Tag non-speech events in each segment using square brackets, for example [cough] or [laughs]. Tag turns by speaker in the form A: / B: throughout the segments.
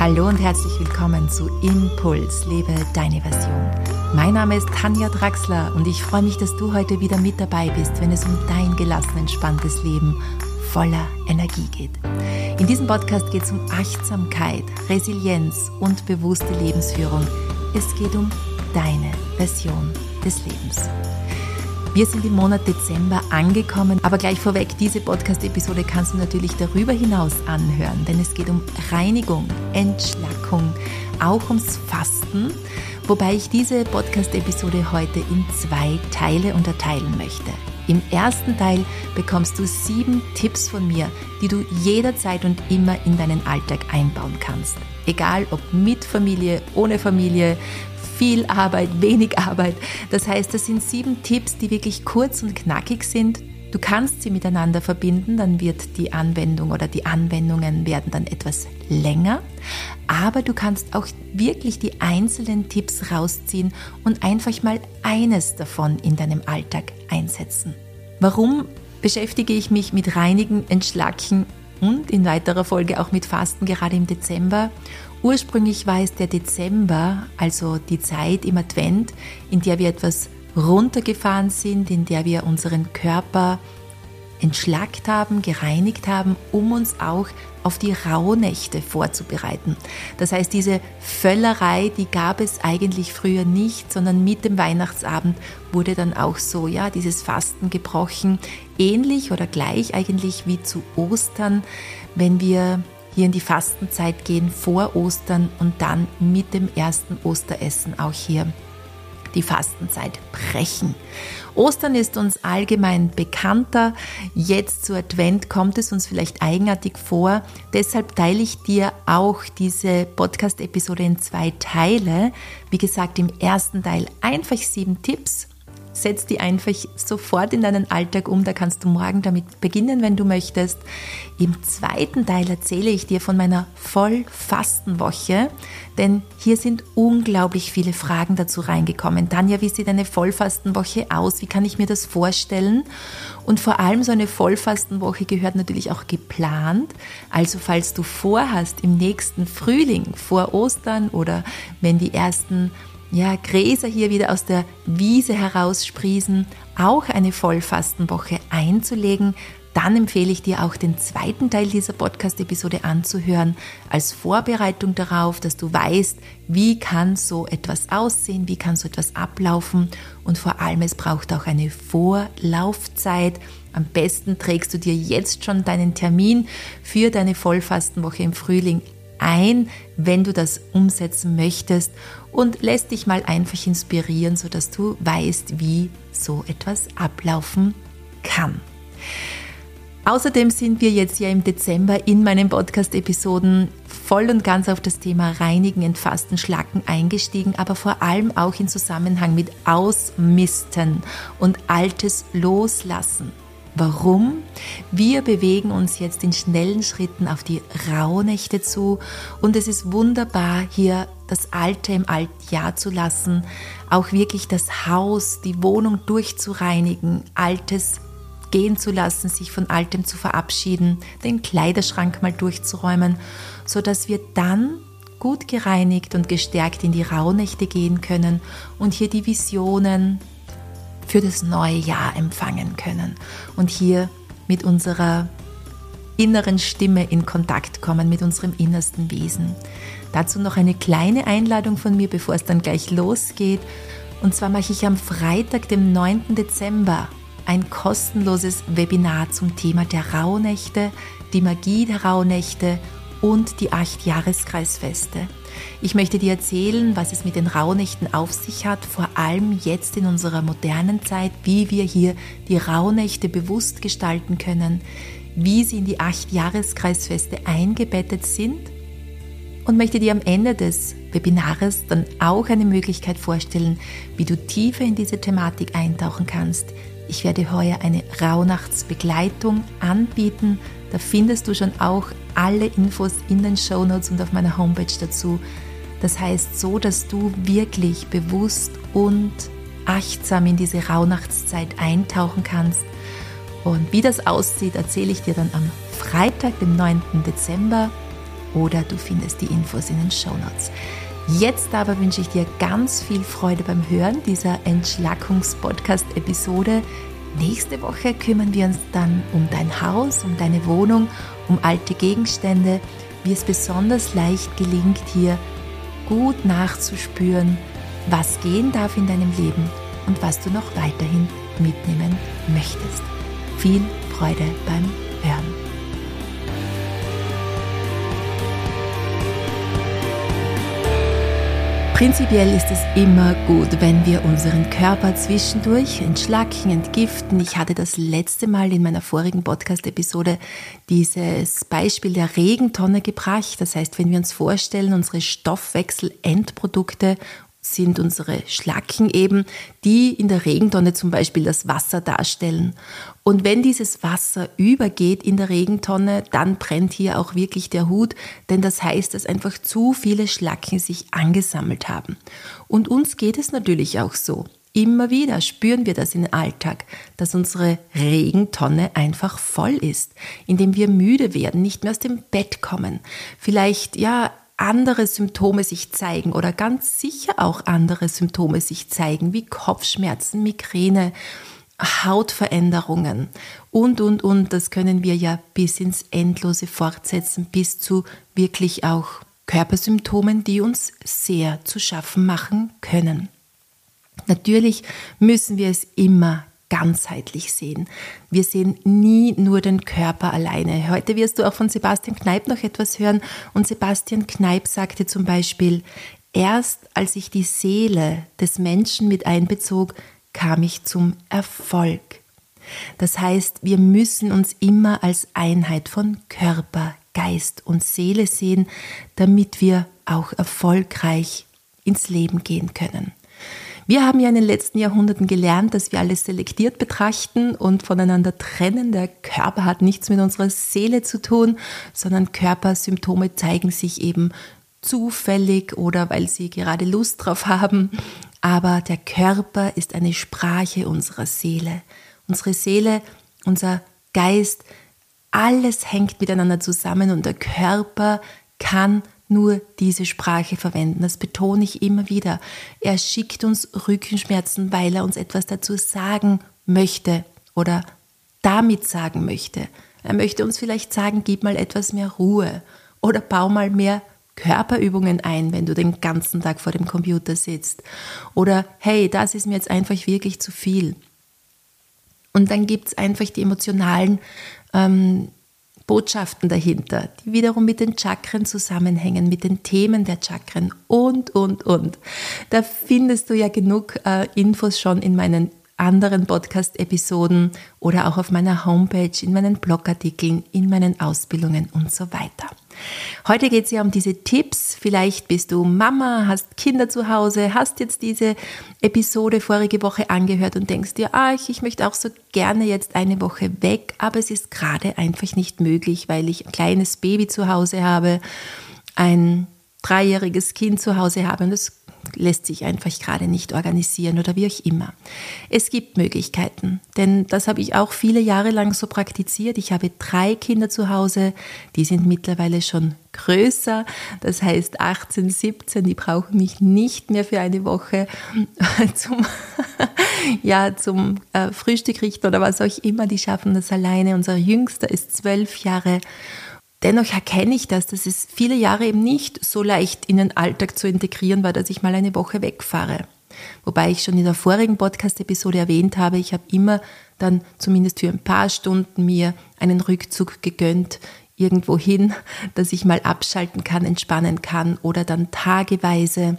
A: Hallo und herzlich willkommen zu Impuls, lebe deine Version. Mein Name ist Tanja Draxler und ich freue mich, dass du heute wieder mit dabei bist, wenn es um dein gelassen, entspanntes Leben voller Energie geht. In diesem Podcast geht es um Achtsamkeit, Resilienz und bewusste Lebensführung. Es geht um deine Version des Lebens. Wir sind im Monat Dezember angekommen, aber gleich vorweg, diese Podcast-Episode kannst du natürlich darüber hinaus anhören, denn es geht um Reinigung, Entschlackung, auch ums Fasten, wobei ich diese Podcast-Episode heute in zwei Teile unterteilen möchte. Im ersten Teil bekommst du sieben Tipps von mir, die du jederzeit und immer in deinen Alltag einbauen kannst. Egal ob mit Familie, ohne Familie, viel Arbeit, wenig Arbeit. Das heißt, das sind sieben Tipps, die wirklich kurz und knackig sind. Du kannst sie miteinander verbinden, dann wird die Anwendung oder die Anwendungen werden dann etwas länger. Aber du kannst auch wirklich die einzelnen Tipps rausziehen und einfach mal eines davon in deinem Alltag einsetzen. Warum beschäftige ich mich mit Reinigen, Entschlacken und in weiterer Folge auch mit Fasten gerade im Dezember? Ursprünglich war es der Dezember, also die Zeit im Advent, in der wir etwas runtergefahren sind, in der wir unseren Körper entschlackt haben, gereinigt haben, um uns auch auf die Rauhnächte vorzubereiten. Das heißt, diese Völlerei, die gab es eigentlich früher nicht, sondern mit dem Weihnachtsabend wurde dann auch so, ja, dieses Fasten gebrochen, ähnlich oder gleich eigentlich wie zu Ostern, wenn wir hier in die Fastenzeit gehen vor Ostern und dann mit dem ersten Osteressen auch hier die Fastenzeit brechen. Ostern ist uns allgemein bekannter. Jetzt zu Advent kommt es uns vielleicht eigenartig vor. Deshalb teile ich dir auch diese Podcast-Episode in zwei Teile. Wie gesagt, im ersten Teil einfach sieben Tipps setz die einfach sofort in deinen Alltag um. Da kannst du morgen damit beginnen, wenn du möchtest. Im zweiten Teil erzähle ich dir von meiner Vollfastenwoche, denn hier sind unglaublich viele Fragen dazu reingekommen. Tanja, wie sieht eine Vollfastenwoche aus? Wie kann ich mir das vorstellen? Und vor allem so eine Vollfastenwoche gehört natürlich auch geplant. Also falls du vorhast, im nächsten Frühling, vor Ostern oder wenn die ersten ja, Gräser hier wieder aus der Wiese heraussprießen, auch eine Vollfastenwoche einzulegen, dann empfehle ich dir auch den zweiten Teil dieser Podcast-Episode anzuhören, als Vorbereitung darauf, dass du weißt, wie kann so etwas aussehen, wie kann so etwas ablaufen und vor allem es braucht auch eine Vorlaufzeit. Am besten trägst du dir jetzt schon deinen Termin für deine Vollfastenwoche im Frühling ein, wenn du das umsetzen möchtest und lässt dich mal einfach inspirieren, sodass du weißt, wie so etwas ablaufen kann. Außerdem sind wir jetzt ja im Dezember in meinen Podcast-Episoden voll und ganz auf das Thema Reinigen, Entfasten, Schlacken eingestiegen, aber vor allem auch in Zusammenhang mit Ausmisten und Altes loslassen. Warum? Wir bewegen uns jetzt in schnellen Schritten auf die Rauhnächte zu und es ist wunderbar, hier das Alte im Altjahr zu lassen, auch wirklich das Haus, die Wohnung durchzureinigen, Altes gehen zu lassen, sich von Altem zu verabschieden, den Kleiderschrank mal durchzuräumen, so dass wir dann gut gereinigt und gestärkt in die Rauhnächte gehen können und hier die Visionen, für das neue Jahr empfangen können und hier mit unserer inneren Stimme in Kontakt kommen, mit unserem innersten Wesen. Dazu noch eine kleine Einladung von mir, bevor es dann gleich losgeht. Und zwar mache ich am Freitag, dem 9. Dezember, ein kostenloses Webinar zum Thema der Rauhnächte, die Magie der Rauhnächte und die acht Jahreskreisfeste. Ich möchte dir erzählen, was es mit den Rauhnächten auf sich hat, vor allem jetzt in unserer modernen Zeit, wie wir hier die Rauhnächte bewusst gestalten können, wie sie in die acht Jahreskreisfeste eingebettet sind und möchte dir am Ende des Webinars dann auch eine Möglichkeit vorstellen, wie du tiefer in diese Thematik eintauchen kannst. Ich werde heuer eine Rauhnachtsbegleitung anbieten. Da findest du schon auch alle Infos in den Show Notes und auf meiner Homepage dazu. Das heißt so, dass du wirklich bewusst und achtsam in diese Rauhnachtszeit eintauchen kannst. Und wie das aussieht, erzähle ich dir dann am Freitag, dem 9. Dezember. oder du findest die Infos in den Show Notes. Jetzt aber wünsche ich dir ganz viel Freude beim Hören dieser Entschlackungs-Podcast-Episode. Nächste Woche kümmern wir uns dann um dein Haus, um deine Wohnung, um alte Gegenstände, wie es besonders leicht gelingt, hier gut nachzuspüren, was gehen darf in deinem Leben und was du noch weiterhin mitnehmen möchtest. Viel Freude beim Hören. Prinzipiell ist es immer gut, wenn wir unseren Körper zwischendurch entschlacken, entgiften. Ich hatte das letzte Mal in meiner vorigen Podcast-Episode dieses Beispiel der Regentonne gebracht. Das heißt, wenn wir uns vorstellen, unsere Stoffwechselendprodukte sind unsere Schlacken eben, die in der Regentonne zum Beispiel das Wasser darstellen. Und wenn dieses Wasser übergeht in der Regentonne, dann brennt hier auch wirklich der Hut, denn das heißt, dass einfach zu viele Schlacken sich angesammelt haben. Und uns geht es natürlich auch so. Immer wieder spüren wir das im Alltag, dass unsere Regentonne einfach voll ist, indem wir müde werden, nicht mehr aus dem Bett kommen, vielleicht ja andere Symptome sich zeigen oder ganz sicher auch andere Symptome sich zeigen, wie Kopfschmerzen, Migräne, Hautveränderungen und, und, und. Das können wir ja bis ins Endlose fortsetzen, bis zu wirklich auch Körpersymptomen, die uns sehr zu schaffen machen können. Natürlich müssen wir es immer ganzheitlich sehen. Wir sehen nie nur den Körper alleine. Heute wirst du auch von Sebastian Kneip noch etwas hören. Und Sebastian Kneip sagte zum Beispiel, erst als ich die Seele des Menschen mit einbezog, kam ich zum Erfolg. Das heißt, wir müssen uns immer als Einheit von Körper, Geist und Seele sehen, damit wir auch erfolgreich ins Leben gehen können. Wir haben ja in den letzten Jahrhunderten gelernt, dass wir alles selektiert betrachten und voneinander trennen. Der Körper hat nichts mit unserer Seele zu tun, sondern Körpersymptome zeigen sich eben zufällig oder weil sie gerade Lust drauf haben. Aber der Körper ist eine Sprache unserer Seele. Unsere Seele, unser Geist, alles hängt miteinander zusammen und der Körper kann nur diese Sprache verwenden. Das betone ich immer wieder. Er schickt uns Rückenschmerzen, weil er uns etwas dazu sagen möchte oder damit sagen möchte. Er möchte uns vielleicht sagen, gib mal etwas mehr Ruhe oder bau mal mehr Körperübungen ein, wenn du den ganzen Tag vor dem Computer sitzt. Oder hey, das ist mir jetzt einfach wirklich zu viel. Und dann gibt es einfach die emotionalen ähm, Botschaften dahinter, die wiederum mit den Chakren zusammenhängen, mit den Themen der Chakren und, und, und. Da findest du ja genug äh, Infos schon in meinen anderen Podcast-Episoden oder auch auf meiner Homepage, in meinen Blogartikeln, in meinen Ausbildungen und so weiter. Heute geht es ja um diese Tipps. Vielleicht bist du Mama, hast Kinder zu Hause, hast jetzt diese Episode vorige Woche angehört und denkst dir, ah, ich möchte auch so gerne jetzt eine Woche weg, aber es ist gerade einfach nicht möglich, weil ich ein kleines Baby zu Hause habe, ein dreijähriges Kind zu Hause habe und das lässt sich einfach gerade nicht organisieren oder wie auch immer. Es gibt Möglichkeiten, denn das habe ich auch viele Jahre lang so praktiziert. Ich habe drei Kinder zu Hause, die sind mittlerweile schon größer, das heißt 18, 17, die brauchen mich nicht mehr für eine Woche [laughs] zum, [laughs] ja, zum äh, Frühstück richten oder was auch immer, die schaffen das alleine. Unser Jüngster ist zwölf Jahre Dennoch erkenne ich das, dass es viele Jahre eben nicht so leicht in den Alltag zu integrieren war, dass ich mal eine Woche wegfahre. Wobei ich schon in der vorigen Podcast-Episode erwähnt habe, ich habe immer dann zumindest für ein paar Stunden mir einen Rückzug gegönnt, irgendwo hin, [laughs] dass ich mal abschalten kann, entspannen kann oder dann tageweise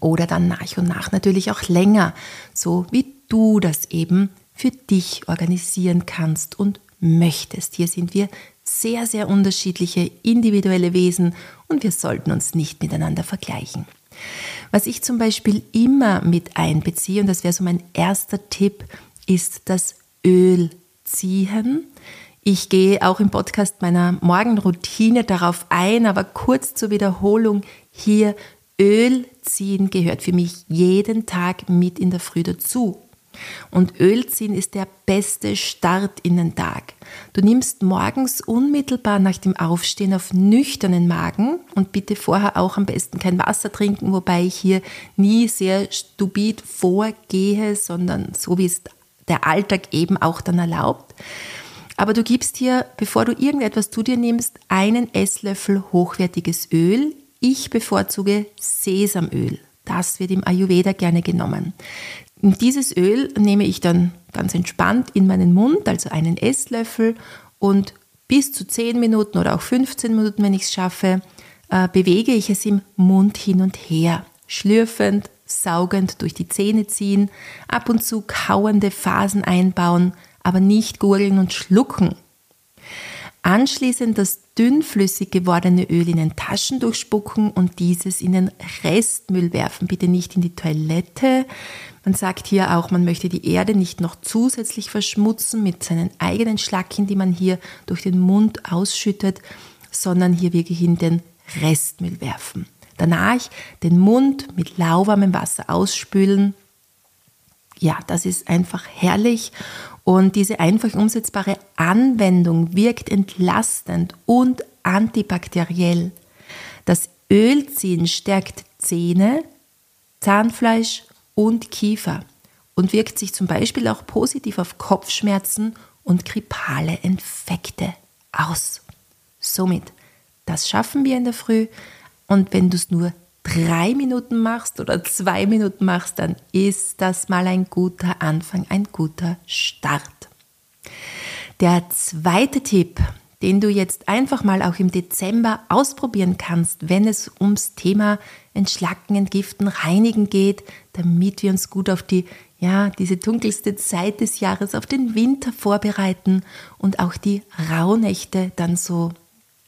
A: oder dann nach und nach natürlich auch länger, so wie du das eben für dich organisieren kannst und möchtest. Hier sind wir sehr, sehr unterschiedliche individuelle Wesen und wir sollten uns nicht miteinander vergleichen. Was ich zum Beispiel immer mit einbeziehe, und das wäre so mein erster Tipp, ist das Öl ziehen. Ich gehe auch im Podcast meiner Morgenroutine darauf ein, aber kurz zur Wiederholung hier, Öl ziehen gehört für mich jeden Tag mit in der Früh dazu. Und Öl ziehen ist der beste Start in den Tag. Du nimmst morgens unmittelbar nach dem Aufstehen auf nüchternen Magen und bitte vorher auch am besten kein Wasser trinken, wobei ich hier nie sehr stupid vorgehe, sondern so wie es der Alltag eben auch dann erlaubt. Aber du gibst hier, bevor du irgendetwas zu dir nimmst, einen Esslöffel hochwertiges Öl. Ich bevorzuge Sesamöl. Das wird im Ayurveda gerne genommen. Und dieses Öl nehme ich dann ganz entspannt in meinen Mund, also einen Esslöffel und bis zu 10 Minuten oder auch 15 Minuten, wenn ich es schaffe, äh, bewege ich es im Mund hin und her, schlürfend, saugend durch die Zähne ziehen, ab und zu kauende Phasen einbauen, aber nicht gurgeln und schlucken. Anschließend das dünnflüssig gewordene Öl in den Taschen spucken und dieses in den Restmüll werfen. Bitte nicht in die Toilette. Man sagt hier auch, man möchte die Erde nicht noch zusätzlich verschmutzen mit seinen eigenen Schlacken, die man hier durch den Mund ausschüttet, sondern hier wirklich in den Restmüll werfen. Danach den Mund mit lauwarmem Wasser ausspülen. Ja, das ist einfach herrlich und diese einfach umsetzbare Anwendung wirkt entlastend und antibakteriell. Das Ölziehen stärkt Zähne, Zahnfleisch und Kiefer und wirkt sich zum Beispiel auch positiv auf Kopfschmerzen und grippale Infekte aus. Somit, das schaffen wir in der Früh und wenn du es nur drei Minuten machst oder zwei Minuten machst, dann ist das mal ein guter Anfang, ein guter Start. Der zweite Tipp, den du jetzt einfach mal auch im Dezember ausprobieren kannst, wenn es ums Thema Entschlacken, Entgiften, Reinigen geht, damit wir uns gut auf die ja, diese dunkelste Zeit des Jahres auf den Winter vorbereiten und auch die Rauhnächte dann so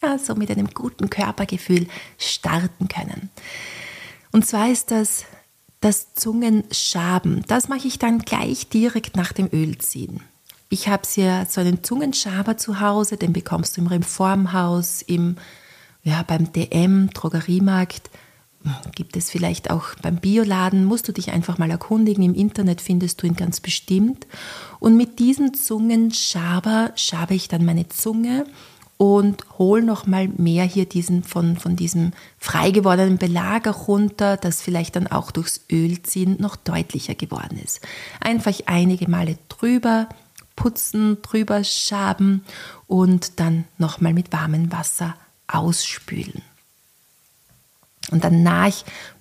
A: ja, so mit einem guten Körpergefühl starten können. Und zwar ist das das Zungenschaben. Das mache ich dann gleich direkt nach dem Ölziehen. Ich habe hier so einen Zungenschaber zu Hause, den bekommst du im Reformhaus, im, ja, beim DM, Drogeriemarkt. Gibt es vielleicht auch beim Bioladen, musst du dich einfach mal erkundigen. Im Internet findest du ihn ganz bestimmt. Und mit diesem Zungenschaber schabe ich dann meine Zunge und hol noch mal mehr hier diesen von, von diesem frei gewordenen Belag runter, das vielleicht dann auch durchs Ölziehen noch deutlicher geworden ist. Einfach einige Male drüber putzen, drüber schaben und dann noch mal mit warmem Wasser ausspülen. Und danach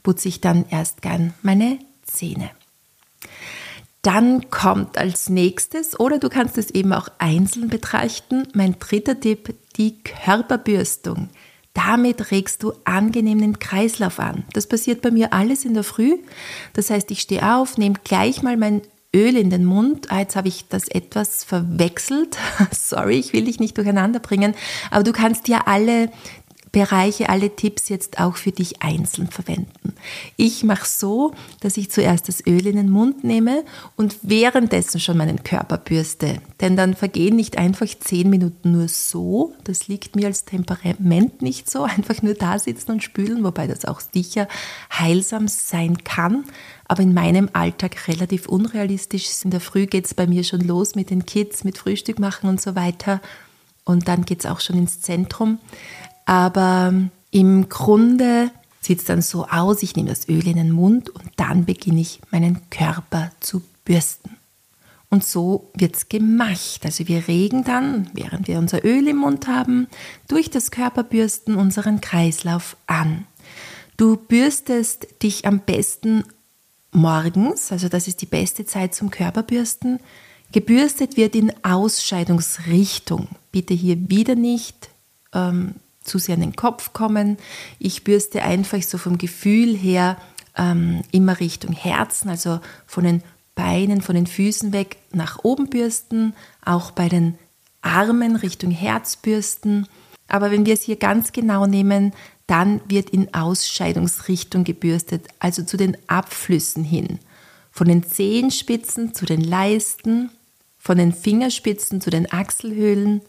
A: putze ich dann erst gern meine Zähne. Dann kommt als nächstes, oder du kannst es eben auch einzeln betrachten, mein dritter Tipp, die Körperbürstung. Damit regst du angenehm den Kreislauf an. Das passiert bei mir alles in der Früh. Das heißt, ich stehe auf, nehme gleich mal mein Öl in den Mund. Ah, jetzt habe ich das etwas verwechselt. [laughs] Sorry, ich will dich nicht durcheinander bringen. Aber du kannst ja alle Bereiche, alle Tipps jetzt auch für dich einzeln verwenden. Ich mache so, dass ich zuerst das Öl in den Mund nehme und währenddessen schon meinen Körper bürste. Denn dann vergehen nicht einfach zehn Minuten nur so. Das liegt mir als Temperament nicht so. [laughs] Einfach nur da sitzen und spülen, wobei das auch sicher heilsam sein kann. Aber in meinem Alltag relativ unrealistisch ist. In der Früh geht es bei mir schon los mit den Kids, mit Frühstück machen und so weiter. Und dann geht es auch schon ins Zentrum. Aber im Grunde sieht es dann so aus, ich nehme das Öl in den Mund und dann beginne ich meinen Körper zu bürsten. Und so wird es gemacht. Also wir regen dann, während wir unser Öl im Mund haben, durch das Körperbürsten unseren Kreislauf an. Du bürstest dich am besten morgens, also das ist die beste Zeit zum Körperbürsten. Gebürstet wird in Ausscheidungsrichtung. Bitte hier wieder nicht ähm, zu sehr in den Kopf kommen. Ich bürste einfach so vom Gefühl her ähm, immer Richtung Herzen, also von den Beinen, von den Füßen weg nach oben bürsten, auch bei den Armen Richtung Herz bürsten. Aber wenn wir es hier ganz genau nehmen, dann wird in Ausscheidungsrichtung gebürstet, also zu den Abflüssen hin. Von den Zehenspitzen zu den Leisten, von den Fingerspitzen zu den Achselhöhlen,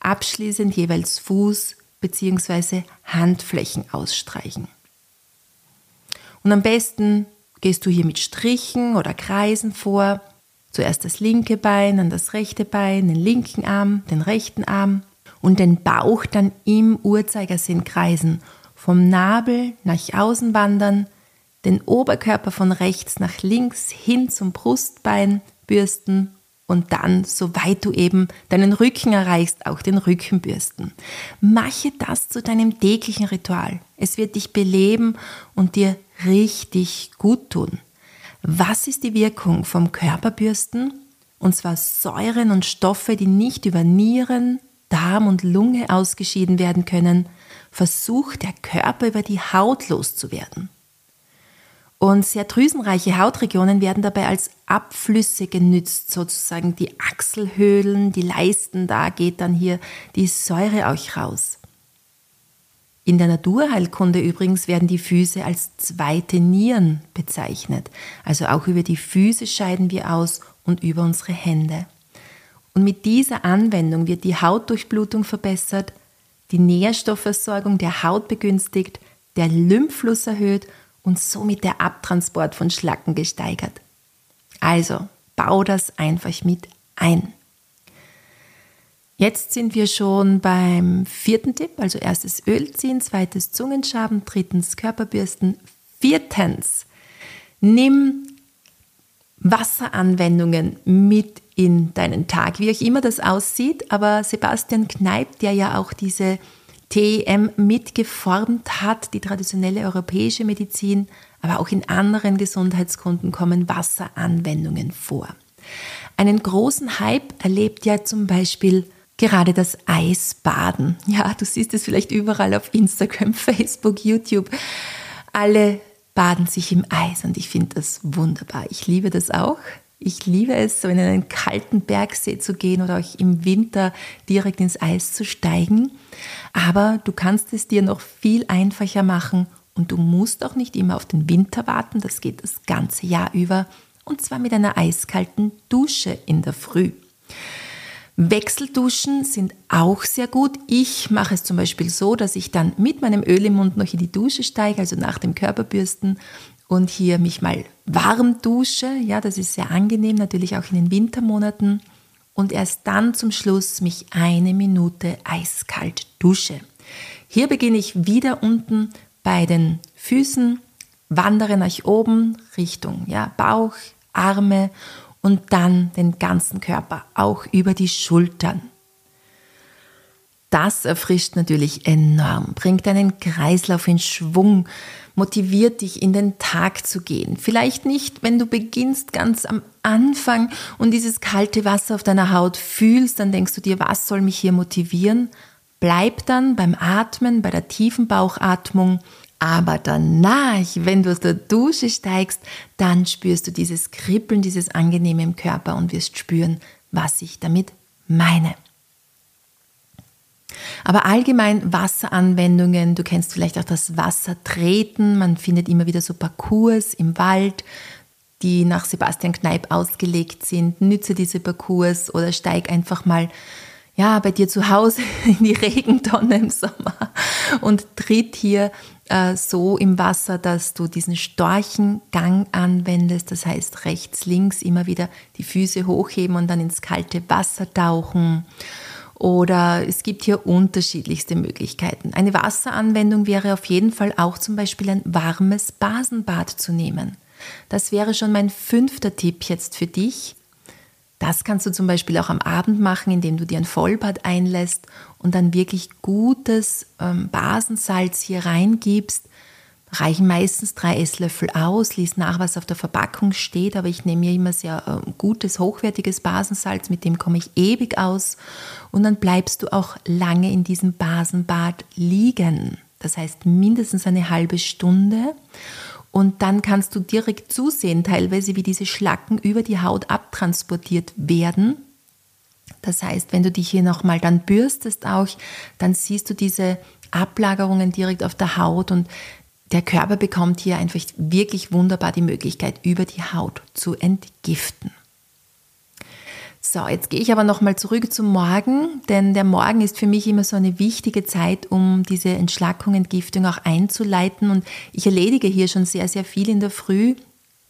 A: abschließend jeweils Fuß, bzw. Handflächen ausstreichen. Und am besten gehst du hier mit Strichen oder Kreisen vor. Zuerst das linke Bein, dann das rechte Bein, den linken Arm, den rechten Arm und den Bauch dann im Uhrzeigersinn kreisen. Vom Nabel nach außen wandern, den Oberkörper von rechts nach links hin zum Brustbein bürsten und dann, soweit du eben deinen Rücken erreichst, auch den Rücken bürsten. Mache das zu deinem täglichen Ritual. Es wird dich beleben und dir richtig gut tun. Was ist die Wirkung vom Körperbürsten? Und zwar Säuren und Stoffe, die nicht über Nieren, Darm und Lunge ausgeschieden werden können, versucht der Körper über die Haut loszuwerden. Und sehr drüsenreiche Hautregionen werden dabei als Abflüsse genützt, sozusagen die Achselhöhlen, die Leisten, da geht dann hier die Säure auch raus. In der Naturheilkunde übrigens werden die Füße als zweite Nieren bezeichnet. Also auch über die Füße scheiden wir aus und über unsere Hände. Und mit dieser Anwendung wird die Hautdurchblutung verbessert, die Nährstoffversorgung der Haut begünstigt, der Lymphfluss erhöht und somit der Abtransport von Schlacken gesteigert. Also bau das einfach mit ein. Jetzt sind wir schon beim vierten Tipp, also erstes Öl ziehen, zweites Zungenschaben, drittens Körperbürsten, viertens nimm Wasseranwendungen mit in deinen Tag, wie auch immer das aussieht. Aber Sebastian Kneip, der ja auch diese TEM mitgeformt hat, die traditionelle europäische Medizin, aber auch in anderen Gesundheitskunden kommen Wasseranwendungen vor. Einen großen Hype erlebt ja zum Beispiel gerade das Eisbaden. Ja, du siehst es vielleicht überall auf Instagram, [laughs] Facebook, YouTube. Alle baden sich im Eis und ich finde das wunderbar. Ich liebe das auch. Ich liebe es, so in einen kalten Bergsee zu gehen oder auch im Winter direkt ins Eis zu steigen. Aber du kannst es dir noch viel einfacher machen und du musst auch nicht immer auf den Winter warten. Das geht das ganze Jahr über und zwar mit einer eiskalten Dusche in der Früh. Wechselduschen sind auch sehr gut. Ich mache es zum Beispiel so, dass ich dann mit meinem Öl im Mund noch in die Dusche steige, also nach dem Körperbürsten und hier mich mal warm dusche. Ja, das ist sehr angenehm, natürlich auch in den Wintermonaten. Und erst dann zum Schluss mich eine Minute eiskalt dusche. Hier beginne ich wieder unten bei den Füßen, wandere nach oben Richtung ja, Bauch, Arme und dann den ganzen Körper, auch über die Schultern. Das erfrischt natürlich enorm, bringt deinen Kreislauf in Schwung, motiviert dich in den Tag zu gehen. Vielleicht nicht, wenn du beginnst ganz am Anfang und dieses kalte Wasser auf deiner Haut fühlst, dann denkst du dir, was soll mich hier motivieren? Bleib dann beim Atmen, bei der tiefen Bauchatmung aber danach, wenn du aus der Dusche steigst, dann spürst du dieses Kribbeln, dieses Angenehme im Körper und wirst spüren, was ich damit meine. Aber allgemein Wasseranwendungen, du kennst vielleicht auch das Wassertreten, man findet immer wieder so Parcours im Wald, die nach Sebastian Kneip ausgelegt sind. Nütze diese Parcours oder steig einfach mal ja, bei dir zu Hause [laughs] in die Regentonne im Sommer und tritt hier äh, so im Wasser, dass du diesen Storchengang anwendest. Das heißt, rechts, links immer wieder die Füße hochheben und dann ins kalte Wasser tauchen. Oder es gibt hier unterschiedlichste Möglichkeiten. Eine Wasseranwendung wäre auf jeden Fall auch zum Beispiel ein warmes Basenbad zu nehmen. Das wäre schon mein fünfter Tipp jetzt für dich. Das kannst du zum Beispiel auch am Abend machen, indem du dir ein Vollbad einlässt und dann wirklich gutes ähm, Basensalz hier reingibst. Reichen meistens drei Esslöffel aus, lies nach, was auf der Verpackung steht, aber ich nehme mir immer sehr äh, gutes, hochwertiges Basensalz, mit dem komme ich ewig aus und dann bleibst du auch lange in diesem Basenbad liegen. Das heißt mindestens eine halbe Stunde und dann kannst du direkt zusehen, teilweise wie diese Schlacken über die Haut abtransportiert werden. Das heißt, wenn du dich hier nochmal dann bürstest auch, dann siehst du diese Ablagerungen direkt auf der Haut und der Körper bekommt hier einfach wirklich wunderbar die Möglichkeit, über die Haut zu entgiften. So, jetzt gehe ich aber nochmal zurück zum Morgen, denn der Morgen ist für mich immer so eine wichtige Zeit, um diese Entschlackung, Entgiftung auch einzuleiten. Und ich erledige hier schon sehr, sehr viel in der Früh.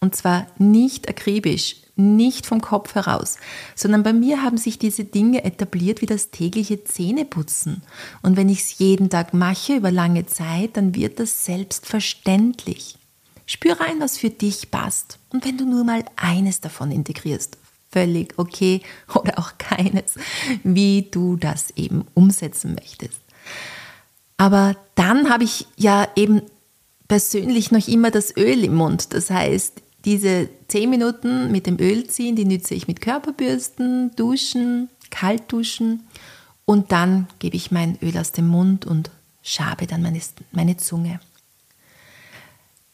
A: Und zwar nicht akribisch, nicht vom Kopf heraus, sondern bei mir haben sich diese Dinge etabliert wie das tägliche Zähneputzen. Und wenn ich es jeden Tag mache über lange Zeit, dann wird das selbstverständlich. Spür rein, was für dich passt. Und wenn du nur mal eines davon integrierst, völlig okay [laughs] oder auch keines, wie du das eben umsetzen möchtest. Aber dann habe ich ja eben persönlich noch immer das Öl im Mund. Das heißt, diese 10 Minuten mit dem Öl ziehen, die nütze ich mit Körperbürsten, Duschen, Kaltduschen und dann gebe ich mein Öl aus dem Mund und schabe dann meine, meine Zunge.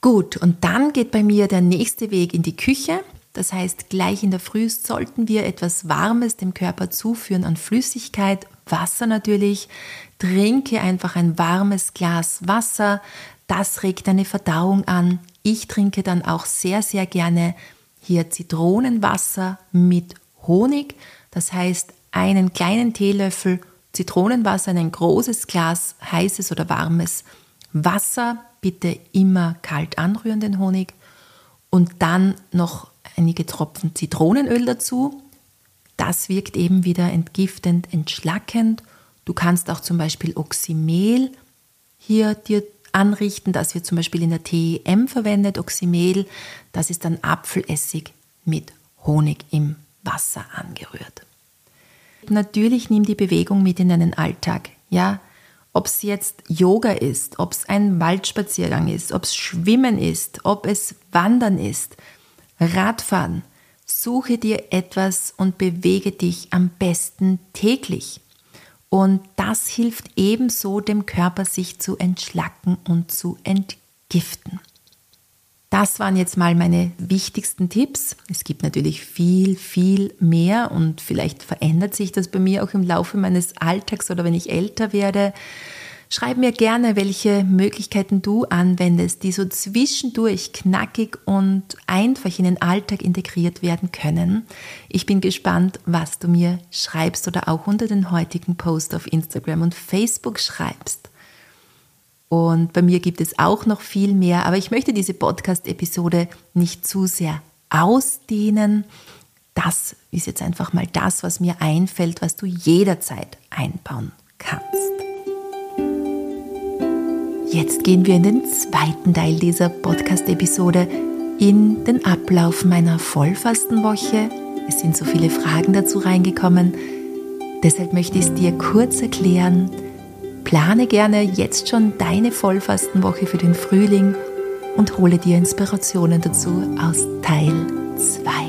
A: Gut, und dann geht bei mir der nächste Weg in die Küche. Das heißt, gleich in der Früh sollten wir etwas Warmes dem Körper zuführen an Flüssigkeit, Wasser natürlich. Trinke einfach ein warmes Glas Wasser. Das regt deine Verdauung an. Ich trinke dann auch sehr, sehr gerne hier Zitronenwasser mit Honig. Das heißt, einen kleinen Teelöffel Zitronenwasser in ein großes Glas heißes oder warmes Wasser. Bitte immer kalt anrühren, den Honig. Und dann noch einige Tropfen Zitronenöl dazu. Das wirkt eben wieder entgiftend, entschlackend. Du kannst auch zum Beispiel Oxymel hier dir anrichten. Das wird zum Beispiel in der TEM verwendet, Oxymel. Das ist dann Apfelessig mit Honig im Wasser angerührt. Natürlich nimm die Bewegung mit in deinen Alltag. Ja, ob es jetzt Yoga ist, ob es ein Waldspaziergang ist, ob es Schwimmen ist, ob es Wandern ist, Radfahren. Suche dir etwas und bewege dich am besten täglich. Und das hilft ebenso dem Körper, sich zu entschlacken und zu entgiften. Das waren jetzt mal meine wichtigsten Tipps. Es gibt natürlich viel, viel mehr und vielleicht verändert sich das bei mir auch im Laufe meines Alltags oder wenn ich älter werde. Schreib mir gerne, welche Möglichkeiten du anwendest, die so zwischendurch knackig und einfach in den Alltag integriert werden können. Ich bin gespannt, was du mir schreibst oder auch unter den heutigen Post auf Instagram und Facebook schreibst. Und bei mir gibt es auch noch viel mehr, aber ich möchte diese Podcast-Episode nicht zu sehr ausdehnen. Das ist jetzt einfach mal das, was mir einfällt, was du jederzeit einbauen kannst. Jetzt gehen wir in den zweiten Teil dieser Podcast-Episode, in den Ablauf meiner Vollfastenwoche. Es sind so viele Fragen dazu reingekommen. Deshalb möchte ich es dir kurz erklären. Plane gerne jetzt schon deine Vollfastenwoche für den Frühling und hole dir Inspirationen dazu aus Teil 2.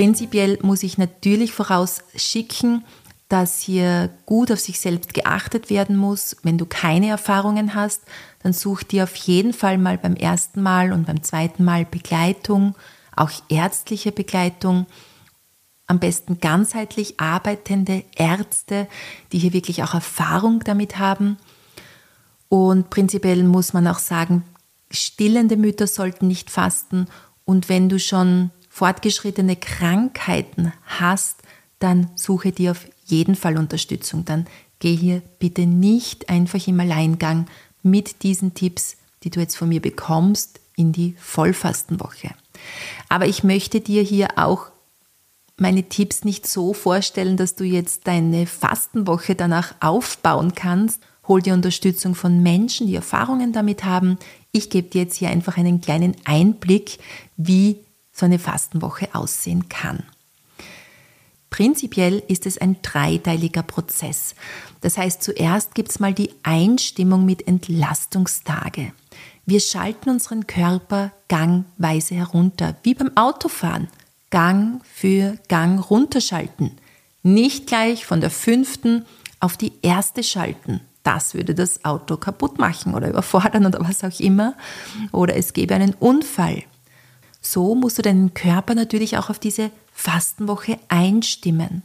A: Prinzipiell muss ich natürlich vorausschicken, dass hier gut auf sich selbst geachtet werden muss. Wenn du keine Erfahrungen hast, dann such dir auf jeden Fall mal beim ersten Mal und beim zweiten Mal Begleitung, auch ärztliche Begleitung. Am besten ganzheitlich arbeitende Ärzte, die hier wirklich auch Erfahrung damit haben. Und prinzipiell muss man auch sagen, stillende Mütter sollten nicht fasten. Und wenn du schon fortgeschrittene Krankheiten hast, dann suche dir auf jeden Fall Unterstützung. Dann geh hier bitte nicht einfach im Alleingang mit diesen Tipps, die du jetzt von mir bekommst, in die Vollfastenwoche. Aber ich möchte dir hier auch meine Tipps nicht so vorstellen, dass du jetzt deine Fastenwoche danach aufbauen kannst. Hol dir Unterstützung von Menschen, die Erfahrungen damit haben. Ich gebe dir jetzt hier einfach einen kleinen Einblick, wie so eine Fastenwoche aussehen kann. Prinzipiell ist es ein dreiteiliger Prozess. Das heißt, zuerst gibt es mal die Einstimmung mit Entlastungstage. Wir schalten unseren Körper gangweise herunter, wie beim Autofahren. Gang für Gang runterschalten. Nicht gleich von der fünften auf die erste schalten. Das würde das Auto kaputt machen oder überfordern oder was auch immer. Oder es gäbe einen Unfall. So musst du deinen Körper natürlich auch auf diese Fastenwoche einstimmen.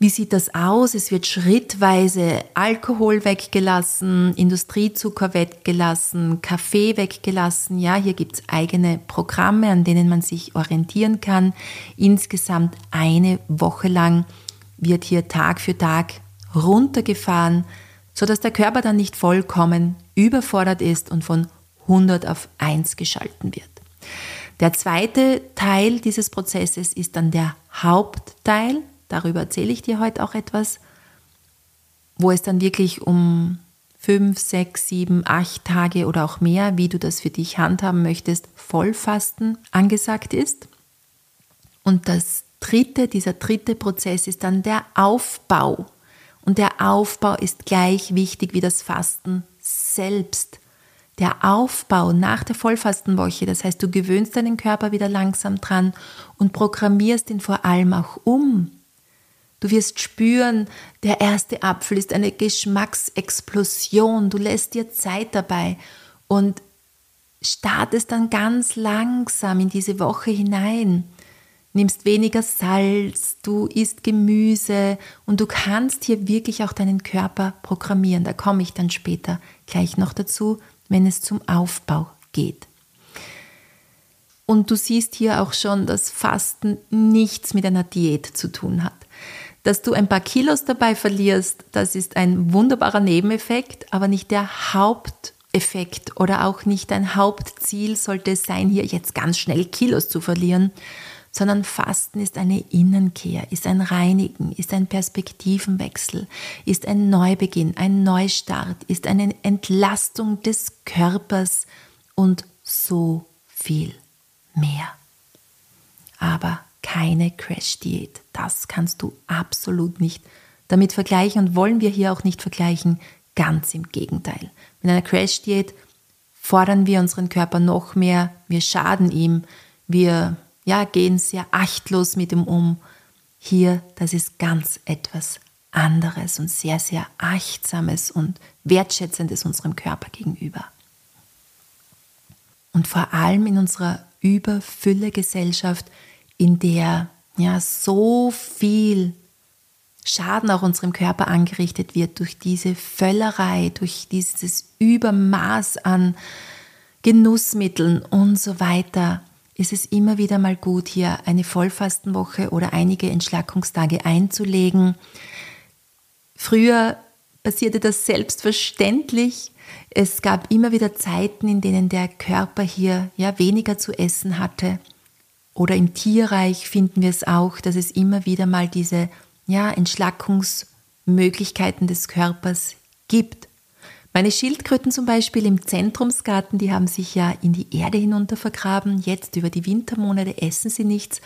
A: Wie sieht das aus? Es wird schrittweise Alkohol weggelassen, Industriezucker weggelassen, Kaffee weggelassen. Ja, hier gibt es eigene Programme, an denen man sich orientieren kann. Insgesamt eine Woche lang wird hier Tag für Tag runtergefahren, sodass der Körper dann nicht vollkommen überfordert ist und von 100 auf 1 geschalten wird. Der zweite Teil dieses Prozesses ist dann der Hauptteil. Darüber erzähle ich dir heute auch etwas, wo es dann wirklich um fünf, sechs, sieben, acht Tage oder auch mehr, wie du das für dich handhaben möchtest, Vollfasten angesagt ist. Und das dritte, dieser dritte Prozess ist dann der Aufbau. Und der Aufbau ist gleich wichtig wie das Fasten selbst der Aufbau nach der Vollfastenwoche, das heißt, du gewöhnst deinen Körper wieder langsam dran und programmierst ihn vor allem auch um. Du wirst spüren, der erste Apfel ist eine Geschmacksexplosion, du lässt dir Zeit dabei und startest dann ganz langsam in diese Woche hinein. Nimmst weniger Salz, du isst Gemüse und du kannst hier wirklich auch deinen Körper programmieren. Da komme ich dann später gleich noch dazu, wenn es zum Aufbau geht. Und du siehst hier auch schon, dass Fasten nichts mit einer Diät zu tun hat. Dass du ein paar Kilos dabei verlierst, das ist ein wunderbarer Nebeneffekt, aber nicht der Haupteffekt oder auch nicht dein Hauptziel sollte es sein, hier jetzt ganz schnell Kilos zu verlieren, sondern Fasten ist eine Innenkehr, ist ein Reinigen, ist ein Perspektivenwechsel, ist ein Neubeginn, ein Neustart, ist eine Entlastung des Körpers und so viel mehr. Aber keine Crash-Diät, das kannst du absolut nicht damit vergleichen und wollen wir hier auch nicht vergleichen, ganz im Gegenteil. Mit einer Crash-Diät fordern wir unseren Körper noch mehr, wir schaden ihm, wir ja, gehen sehr achtlos mit ihm um. Hier, das ist ganz etwas anderes und sehr, sehr achtsames und wertschätzendes unserem Körper gegenüber. Und vor allem in unserer Überfülle-Gesellschaft, in der ja so viel Schaden auch unserem Körper angerichtet wird durch diese Völlerei, durch dieses Übermaß an Genussmitteln und so weiter, ist es immer wieder mal gut, hier eine Vollfastenwoche oder einige Entschlackungstage einzulegen. Früher passierte das selbstverständlich. Es gab immer wieder Zeiten, in denen der Körper hier ja weniger zu essen hatte. Oder im Tierreich finden wir es auch, dass es immer wieder mal diese ja, Entschlackungsmöglichkeiten des Körpers gibt. Meine Schildkröten zum Beispiel im Zentrumsgarten, die haben sich ja in die Erde hinunter vergraben. Jetzt über die Wintermonate essen sie nichts.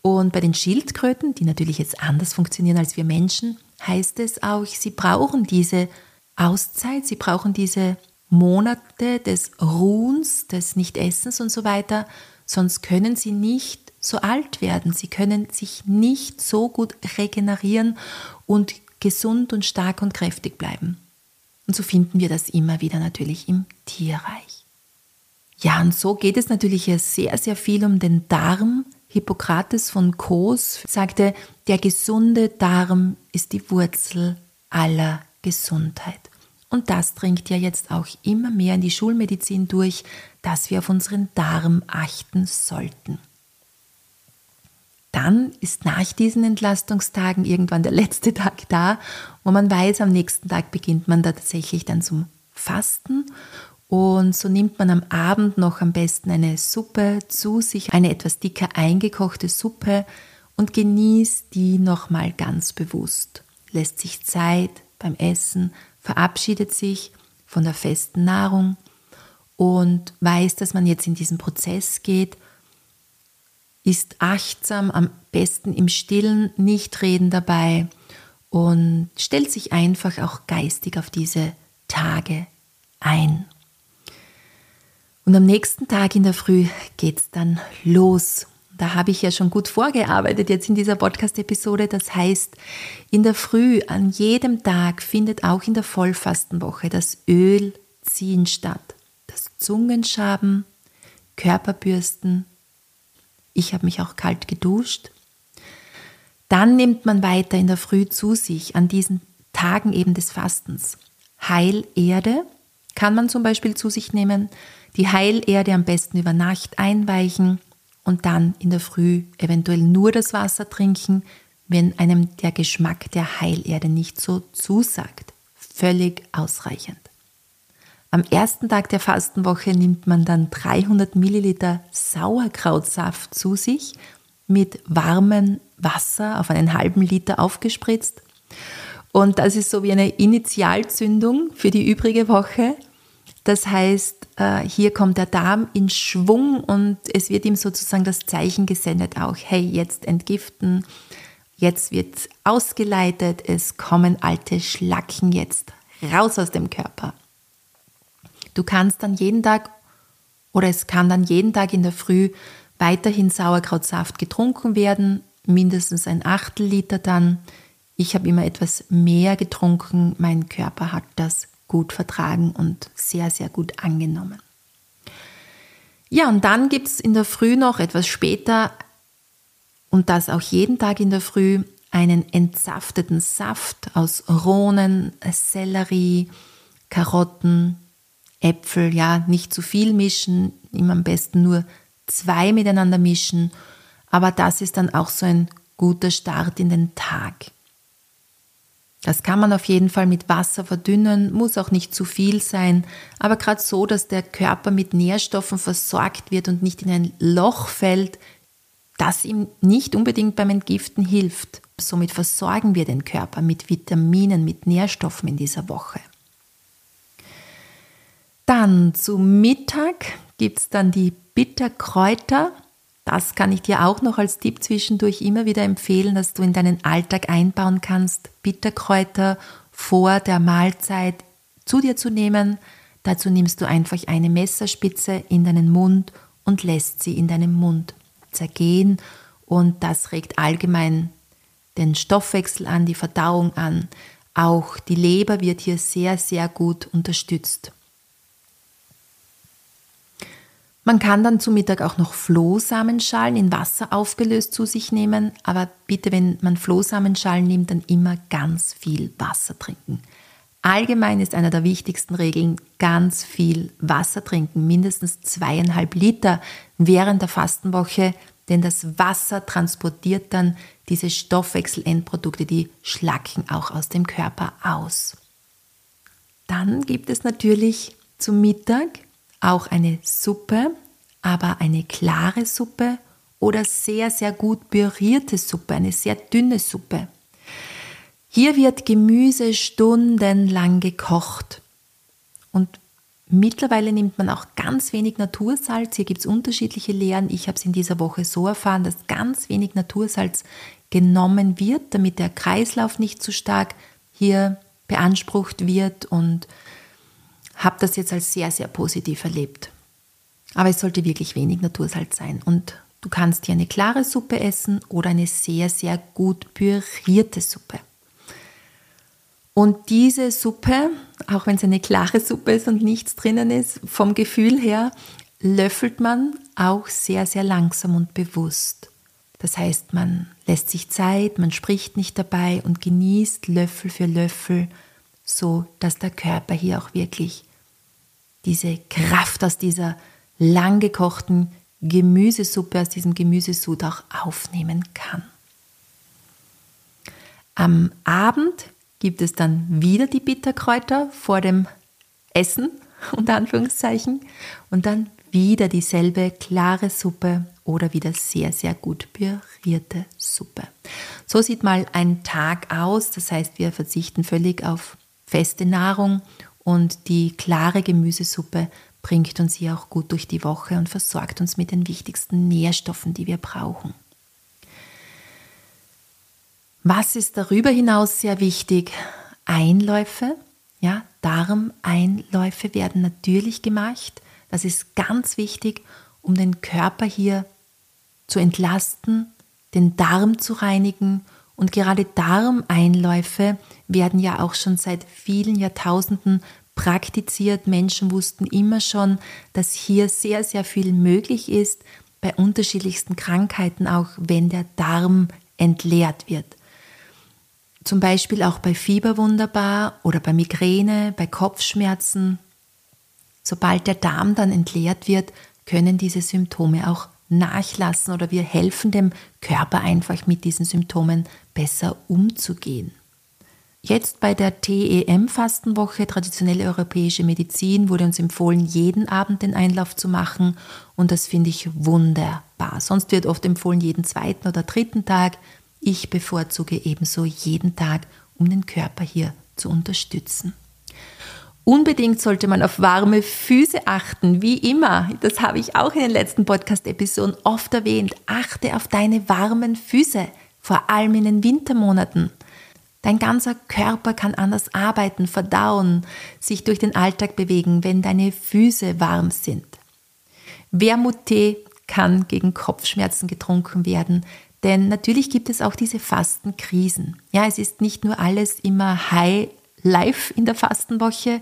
A: Und bei den Schildkröten, die natürlich jetzt anders funktionieren als wir Menschen, heißt es auch, sie brauchen diese Auszeit, sie brauchen diese Monate des Ruhens, des Nichtessens und so weiter, sonst können sie nicht so alt werden, sie können sich nicht so gut regenerieren und gesund und stark und kräftig bleiben. Und so finden wir das immer wieder natürlich im Tierreich. Ja, und so geht es natürlich sehr, sehr viel um den Darm. Hippokrates von Kos sagte, der gesunde Darm ist die Wurzel aller Gesundheit. Und das dringt ja jetzt auch immer mehr in die Schulmedizin durch, dass wir auf unseren Darm achten sollten dann ist nach diesen Entlastungstagen irgendwann der letzte Tag da, wo man weiß, am nächsten Tag beginnt man da tatsächlich dann zum Fasten. Und so nimmt man am Abend noch am besten eine Suppe zu sich, eine etwas dicker eingekochte Suppe und genießt die nochmal ganz bewusst. Lässt sich Zeit beim Essen, verabschiedet sich von der festen Nahrung und weiß, dass man jetzt in diesen Prozess geht ist achtsam, am besten im Stillen, nicht reden dabei und stellt sich einfach auch geistig auf diese Tage ein. Und am nächsten Tag in der Früh geht es dann los. Da habe ich ja schon gut vorgearbeitet jetzt in dieser Podcast-Episode. Das heißt, in der Früh an jedem Tag findet auch in der Vollfastenwoche das Ölziehen statt. Das Zungenschaben, Körperbürsten, ich habe mich auch kalt geduscht. Dann nimmt man weiter in der Früh zu sich an diesen Tagen eben des Fastens. Heilerde kann man zum Beispiel zu sich nehmen, die Heilerde am besten über Nacht einweichen und dann in der Früh eventuell nur das Wasser trinken, wenn einem der Geschmack der Heilerde nicht so zusagt. Völlig ausreichend. Am ersten Tag der Fastenwoche nimmt man dann 300 Milliliter Sauerkrautsaft zu sich mit warmem Wasser auf einen halben Liter aufgespritzt. Und das ist so wie eine Initialzündung für die übrige Woche. Das heißt, äh, hier kommt der Darm in Schwung und es wird ihm sozusagen das Zeichen gesendet auch, hey, jetzt entgiften, jetzt wird ausgeleitet, es kommen alte Schlacken jetzt raus aus dem Körper. Du kannst dann jeden Tag oder es kann dann jeden Tag in der Früh weiterhin Sauerkrautsaft getrunken werden, mindestens ein Achtel Liter dann. Ich habe immer etwas mehr getrunken, mein Körper hat das gut vertragen und sehr, sehr gut angenommen. Ja, und dann gibt es in der Früh noch etwas später und das auch jeden Tag in der Früh einen entsafteten Saft aus Rohnen, Sellerie, Karotten, Äpfel, ja, nicht zu viel mischen, immer am besten nur zwei miteinander mischen, aber das ist dann auch so ein guter Start in den Tag. Das kann man auf jeden Fall mit Wasser verdünnen, muss auch nicht zu viel sein, aber gerade so, dass der Körper mit Nährstoffen versorgt wird und nicht in ein Loch fällt, das ihm nicht unbedingt beim Entgiften hilft. Somit versorgen wir den Körper mit Vitaminen, mit Nährstoffen in dieser Woche. Dann zu Mittag gibt es dann die Bitterkräuter. Das kann ich dir auch noch als Tipp zwischendurch immer wieder empfehlen, dass du in deinen Alltag einbauen kannst, Bitterkräuter vor der Mahlzeit zu dir zu nehmen. Dazu nimmst du einfach eine Messerspitze in deinen Mund und lässt sie in deinem Mund zergehen und das regt allgemein den Stoffwechsel an, die Verdauung an. Auch die Leber wird hier sehr, sehr gut unterstützt. Man kann dann zu Mittag auch noch Flohsamenschalen in Wasser aufgelöst zu sich nehmen, aber bitte, wenn man Flohsamenschalen nimmt, dann immer ganz viel Wasser trinken. Allgemein ist einer der wichtigsten Regeln ganz viel Wasser trinken, mindestens zweieinhalb Liter während der Fastenwoche, denn das Wasser transportiert dann diese Stoffwechselendprodukte, die Schlacken auch aus dem Körper aus. Dann gibt es natürlich zum Mittag auch eine Suppe, aber eine klare Suppe oder sehr, sehr gut pürierte Suppe, eine sehr dünne Suppe. Hier wird Gemüse stundenlang gekocht. Und mittlerweile nimmt man auch ganz wenig Natursalz. Hier gibt es unterschiedliche Lehren. Ich habe es in dieser Woche so erfahren, dass ganz wenig Natursalz genommen wird, damit der Kreislauf nicht zu stark hier beansprucht wird und habe das jetzt als sehr, sehr positiv erlebt. Aber es sollte wirklich wenig Natursalz sein. Und du kannst hier eine klare Suppe essen oder eine sehr, sehr gut pürierte Suppe. Und diese Suppe, auch wenn es eine klare Suppe ist und nichts drinnen ist, vom Gefühl her löffelt man auch sehr, sehr langsam und bewusst. Das heißt, man lässt sich Zeit, man spricht nicht dabei und genießt Löffel für Löffel, so dass der Körper hier auch wirklich diese Kraft aus dieser lang gekochten Gemüsesuppe, aus diesem Gemüsesud auch aufnehmen kann. Am Abend gibt es dann wieder die Bitterkräuter vor dem Essen, [laughs] unter Anführungszeichen, und dann wieder dieselbe klare Suppe oder wieder sehr, sehr gut pürierte Suppe. So sieht mal ein Tag aus. Das heißt, wir verzichten völlig auf feste Nahrung und die klare Gemüsesuppe bringt uns hier auch gut durch die Woche und versorgt uns mit den wichtigsten Nährstoffen, die wir brauchen. Was ist darüber hinaus sehr wichtig? Einläufe, ja, Darmeinläufe werden natürlich gemacht. Das ist ganz wichtig, um den Körper hier zu entlasten, den Darm zu reinigen. Und gerade Darmeinläufe werden ja auch schon seit vielen Jahrtausenden praktiziert. Menschen wussten immer schon, dass hier sehr, sehr viel möglich ist, bei unterschiedlichsten Krankheiten, auch wenn der Darm entleert wird. Zum Beispiel auch bei Fieber wunderbar oder bei Migräne, bei Kopfschmerzen. Sobald der Darm dann entleert wird, können diese Symptome auch nachlassen oder wir helfen dem Körper einfach mit diesen Symptomen besser umzugehen. Jetzt bei der TEM-Fastenwoche, traditionelle europäische Medizin, wurde uns empfohlen, jeden Abend den Einlauf zu machen und das finde ich wunderbar. Sonst wird oft empfohlen, jeden zweiten oder dritten Tag. Ich bevorzuge ebenso jeden Tag, um den Körper hier zu unterstützen. Unbedingt sollte man auf warme Füße achten, wie immer. Das habe ich auch in den letzten Podcast-Episoden oft erwähnt. Achte auf deine warmen Füße, vor allem in den Wintermonaten. Dein ganzer Körper kann anders arbeiten, verdauen, sich durch den Alltag bewegen, wenn deine Füße warm sind. Wermuttee kann gegen Kopfschmerzen getrunken werden, denn natürlich gibt es auch diese Fastenkrisen. Ja, es ist nicht nur alles immer High Life in der Fastenwoche.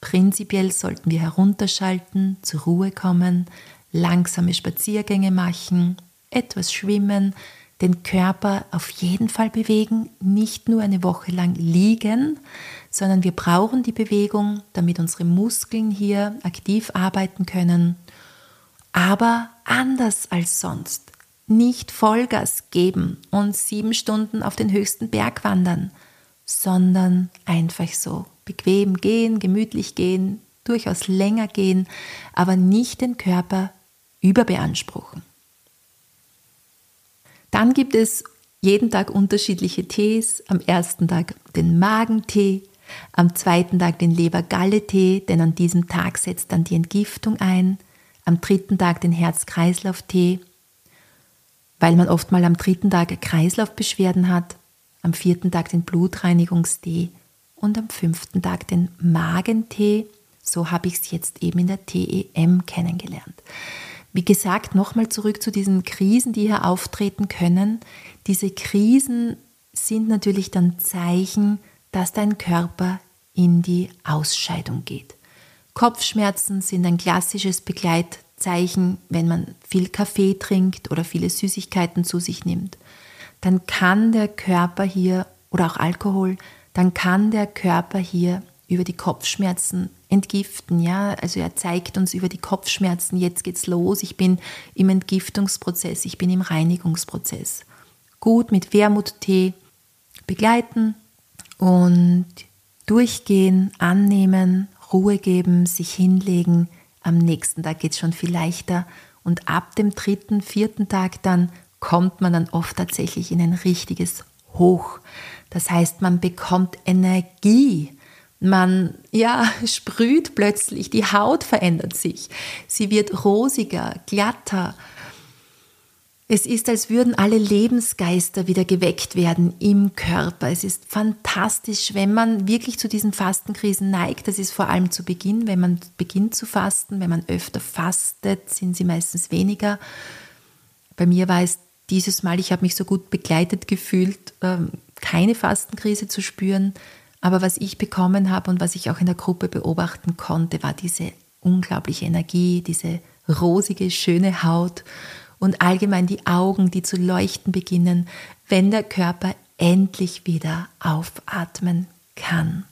A: Prinzipiell sollten wir herunterschalten, zur Ruhe kommen, langsame Spaziergänge machen, etwas schwimmen, den Körper auf jeden Fall bewegen, nicht nur eine Woche lang liegen, sondern wir brauchen die Bewegung, damit unsere Muskeln hier aktiv arbeiten können. Aber anders als sonst. Nicht Vollgas geben und sieben Stunden auf den höchsten Berg wandern, sondern einfach so bequem gehen, gemütlich gehen, durchaus länger gehen, aber nicht den Körper überbeanspruchen. Dann gibt es jeden Tag unterschiedliche Tees. Am ersten Tag den Magentee, am zweiten Tag den Leber-Galle-Tee, denn an diesem Tag setzt dann die Entgiftung ein. Am dritten Tag den Herz-Kreislauf-Tee, weil man oft mal am dritten Tag Kreislaufbeschwerden hat. Am vierten Tag den Blutreinigungstee und am fünften Tag den Magentee. So habe ich es jetzt eben in der TEM kennengelernt. Wie gesagt, nochmal zurück zu diesen Krisen, die hier auftreten können. Diese Krisen sind natürlich dann Zeichen, dass dein Körper in die Ausscheidung geht. Kopfschmerzen sind ein klassisches Begleitzeichen, wenn man viel Kaffee trinkt oder viele Süßigkeiten zu sich nimmt. Dann kann der Körper hier, oder auch Alkohol, dann kann der Körper hier über die Kopfschmerzen entgiften. Ja, also er zeigt uns über die Kopfschmerzen, jetzt geht's los, ich bin im Entgiftungsprozess, ich bin im Reinigungsprozess. Gut mit Wermuttee begleiten und durchgehen, annehmen, Ruhe geben, sich hinlegen. Am nächsten Tag geht es schon viel leichter und ab dem dritten, vierten Tag dann kommt man dann oft tatsächlich in ein richtiges Hoch. Das heißt, man bekommt Energie man ja [laughs] sprüht plötzlich, die Haut verändert sich, sie wird rosiger, glatter. Es ist, als würden alle Lebensgeister wieder geweckt werden im Körper. Es ist fantastisch, wenn man wirklich zu diesen Fastenkrisen neigt. Das ist vor allem zu Beginn, wenn man beginnt zu fasten. Wenn man öfter fastet, sind sie meistens weniger. Bei mir war es dieses Mal, ich habe mich so gut begleitet gefühlt, ähm, keine Fastenkrise zu spüren. Aber was ich bekommen habe und was ich auch in der Gruppe beobachten konnte, war diese unglaubliche Energie, diese rosige, schöne Haut und allgemein die Augen, die zu leuchten beginnen, wenn der Körper endlich wieder aufatmen kann.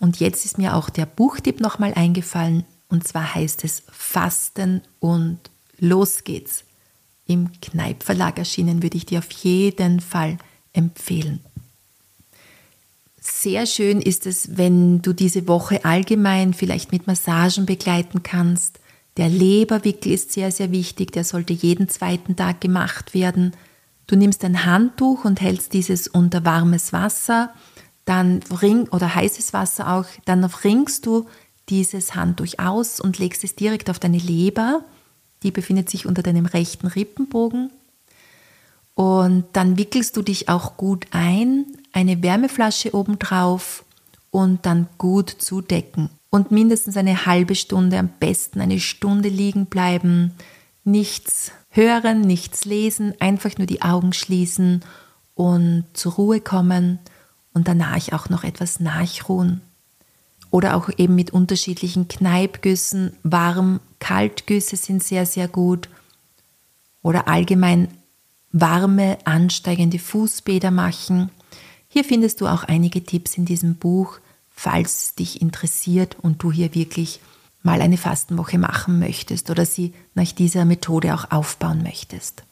A: Und jetzt ist mir auch der Buchtipp nochmal eingefallen, und zwar heißt es Fasten und los geht's. Im Kneipverlag erschienen würde ich dir auf jeden Fall empfehlen. Sehr schön ist es, wenn du diese Woche allgemein vielleicht mit Massagen begleiten kannst. Der Leberwickel ist sehr, sehr wichtig, der sollte jeden zweiten Tag gemacht werden. Du nimmst ein Handtuch und hältst dieses unter warmes Wasser, dann ring oder heißes Wasser auch, dann ringst du dieses Handtuch aus und legst es direkt auf deine Leber. Die befindet sich unter deinem rechten Rippenbogen. Und dann wickelst du dich auch gut ein, eine Wärmeflasche obendrauf und dann gut zudecken. Und mindestens eine halbe Stunde, am besten eine Stunde liegen bleiben, nichts hören, nichts lesen, einfach nur die Augen schließen und zur Ruhe kommen und danach auch noch etwas nachruhen. Oder auch eben mit unterschiedlichen Kneipgüssen, warm, kaltgüsse sind sehr, sehr gut. Oder allgemein warme, ansteigende Fußbäder machen hier findest du auch einige Tipps in diesem Buch, falls dich interessiert und du hier wirklich mal eine Fastenwoche machen möchtest oder sie nach dieser Methode auch aufbauen möchtest.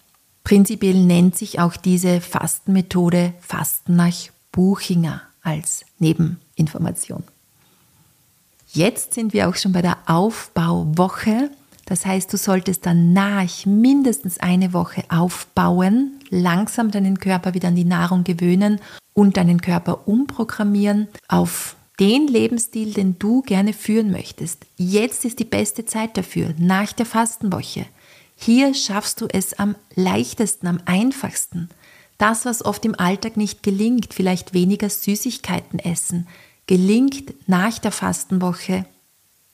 A: Prinzipiell nennt sich auch diese Fastenmethode Fasten nach Buchinger als Nebeninformation. Jetzt sind wir auch schon bei der Aufbauwoche. Das heißt, du solltest danach mindestens eine Woche aufbauen, langsam deinen Körper wieder an die Nahrung gewöhnen und deinen Körper umprogrammieren auf den Lebensstil, den du gerne führen möchtest. Jetzt ist die beste Zeit dafür, nach der Fastenwoche. Hier schaffst du es am leichtesten, am einfachsten. Das, was oft im Alltag nicht gelingt, vielleicht weniger Süßigkeiten essen, gelingt nach der Fastenwoche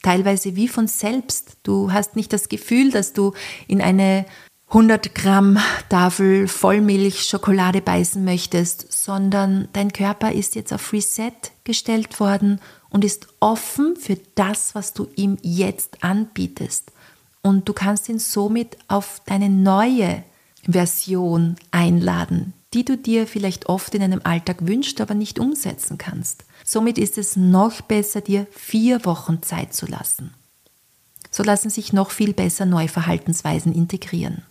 A: teilweise wie von selbst. Du hast nicht das Gefühl, dass du in eine 100 Gramm Tafel Vollmilch Schokolade beißen möchtest, sondern dein Körper ist jetzt auf Reset gestellt worden und ist offen für das, was du ihm jetzt anbietest. Und du kannst ihn somit auf deine neue Version einladen, die du dir vielleicht oft in deinem Alltag wünschst, aber nicht umsetzen kannst. Somit ist es noch besser, dir vier Wochen Zeit zu lassen. So lassen sich noch viel besser neue Verhaltensweisen integrieren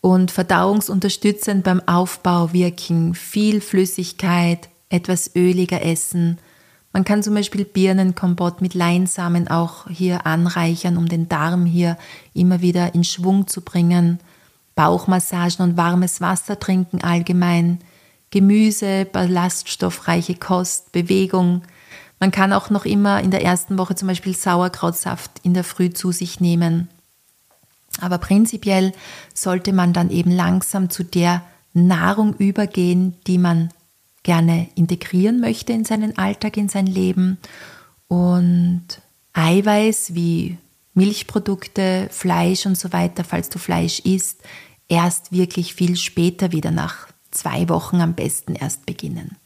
A: und verdauungsunterstützend beim Aufbau wirken, viel Flüssigkeit, etwas öliger essen. Man kann zum Beispiel Birnenkompott mit Leinsamen auch hier anreichern, um den Darm hier immer wieder in Schwung zu bringen. Bauchmassagen und warmes Wasser trinken allgemein. Gemüse, ballaststoffreiche Kost, Bewegung. Man kann auch noch immer in der ersten Woche zum Beispiel Sauerkrautsaft in der Früh zu sich nehmen. Aber prinzipiell sollte man dann eben langsam zu der Nahrung übergehen, die man gerne integrieren möchte in seinen Alltag, in sein Leben. Und Eiweiß wie Milchprodukte, Fleisch und so weiter, falls du Fleisch isst, erst wirklich viel später wieder nach zwei Wochen am besten erst beginnen.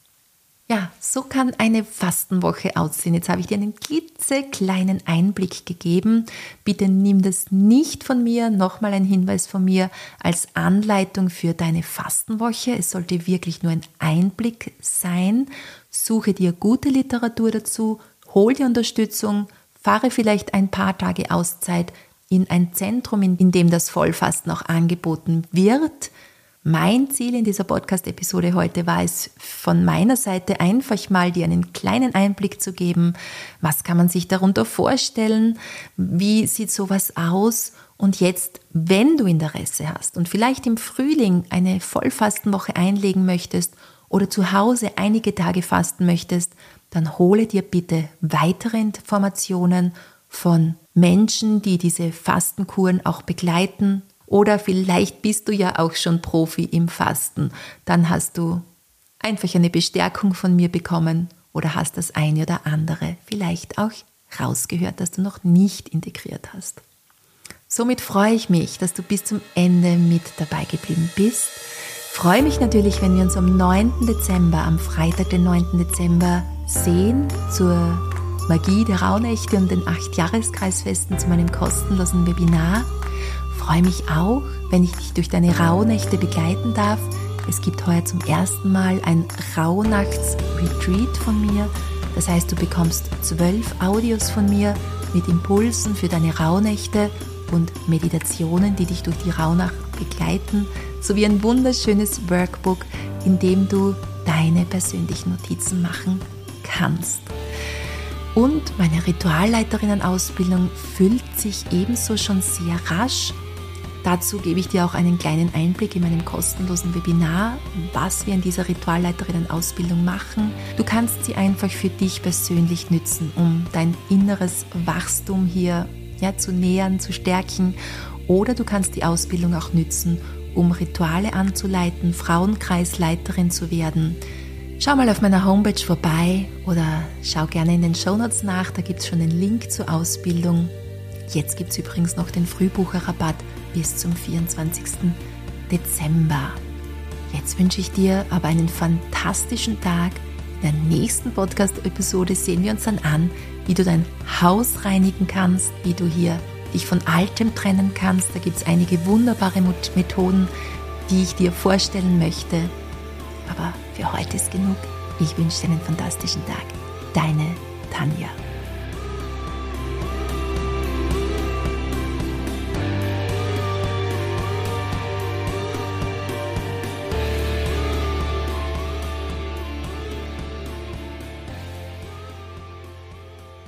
A: Ja, so kann eine Fastenwoche aussehen. Jetzt habe ich dir einen klitzekleinen Einblick gegeben. Bitte nimm das nicht von mir, nochmal ein Hinweis von mir, als Anleitung für deine Fastenwoche. Es sollte wirklich nur ein Einblick sein. Suche dir gute Literatur dazu, hol dir Unterstützung, fahre vielleicht ein paar Tage Auszeit in ein Zentrum, in dem das Vollfasten auch angeboten wird mein Ziel in dieser Podcast-Episode heute war es, von meiner Seite einfach mal dir einen kleinen Einblick zu geben. Was kann man sich darunter vorstellen? Wie sieht sowas aus? Und jetzt, wenn du Interesse hast und vielleicht im Frühling eine Vollfastenwoche einlegen möchtest oder zu Hause einige Tage fasten möchtest, dann hole dir bitte weitere Informationen von Menschen, die diese Fastenkuren auch begleiten oder vielleicht bist du ja auch schon Profi im Fasten. Dann hast du einfach eine Bestärkung von mir bekommen oder hast das eine oder andere vielleicht auch rausgehört, das du noch nicht integriert hast. Somit freue ich mich, dass du bis zum Ende mit dabei geblieben bist. Freue mich natürlich, wenn wir uns am 9. Dezember, am Freitag, den 9. Dezember sehen zur Magie der Rauhnächte und den 8-Jahreskreisfesten zu meinem kostenlosen Webinar freue mich auch, wenn ich dich durch deine Rauhnächte begleiten darf. Es gibt heuer zum ersten Mal ein Rauhnachts-Retreat von mir. Das heißt, du bekommst zwölf Audios von mir mit Impulsen für deine Rauhnächte und Meditationen, die dich durch die Rauhnacht begleiten, sowie ein wunderschönes Workbook, in dem du deine persönlichen Notizen machen kannst. Und meine Ritualleiterinnen-Ausbildung füllt sich ebenso schon sehr rasch Dazu gebe ich dir auch einen kleinen Einblick in meinem kostenlosen Webinar, was wir in dieser Ritualleiterinnen-Ausbildung machen. Du kannst sie einfach für dich persönlich nützen, um dein inneres Wachstum hier ja, zu nähern, zu stärken. Oder du kannst die Ausbildung auch nützen, um Rituale anzuleiten, Frauenkreisleiterin zu werden. Schau mal auf meiner Homepage vorbei oder schau gerne in den Shownotes nach, da gibt es schon den Link zur Ausbildung. Jetzt gibt es übrigens noch den Frühbucherrabatt bis zum 24. Dezember. Jetzt wünsche ich dir aber einen fantastischen Tag. In der nächsten Podcast-Episode sehen wir uns dann an, wie du dein Haus reinigen kannst, wie du hier dich von Altem trennen kannst. Da gibt es einige wunderbare Methoden, die ich dir vorstellen möchte. Aber für heute ist genug. Ich wünsche dir einen fantastischen Tag. Deine Tanja.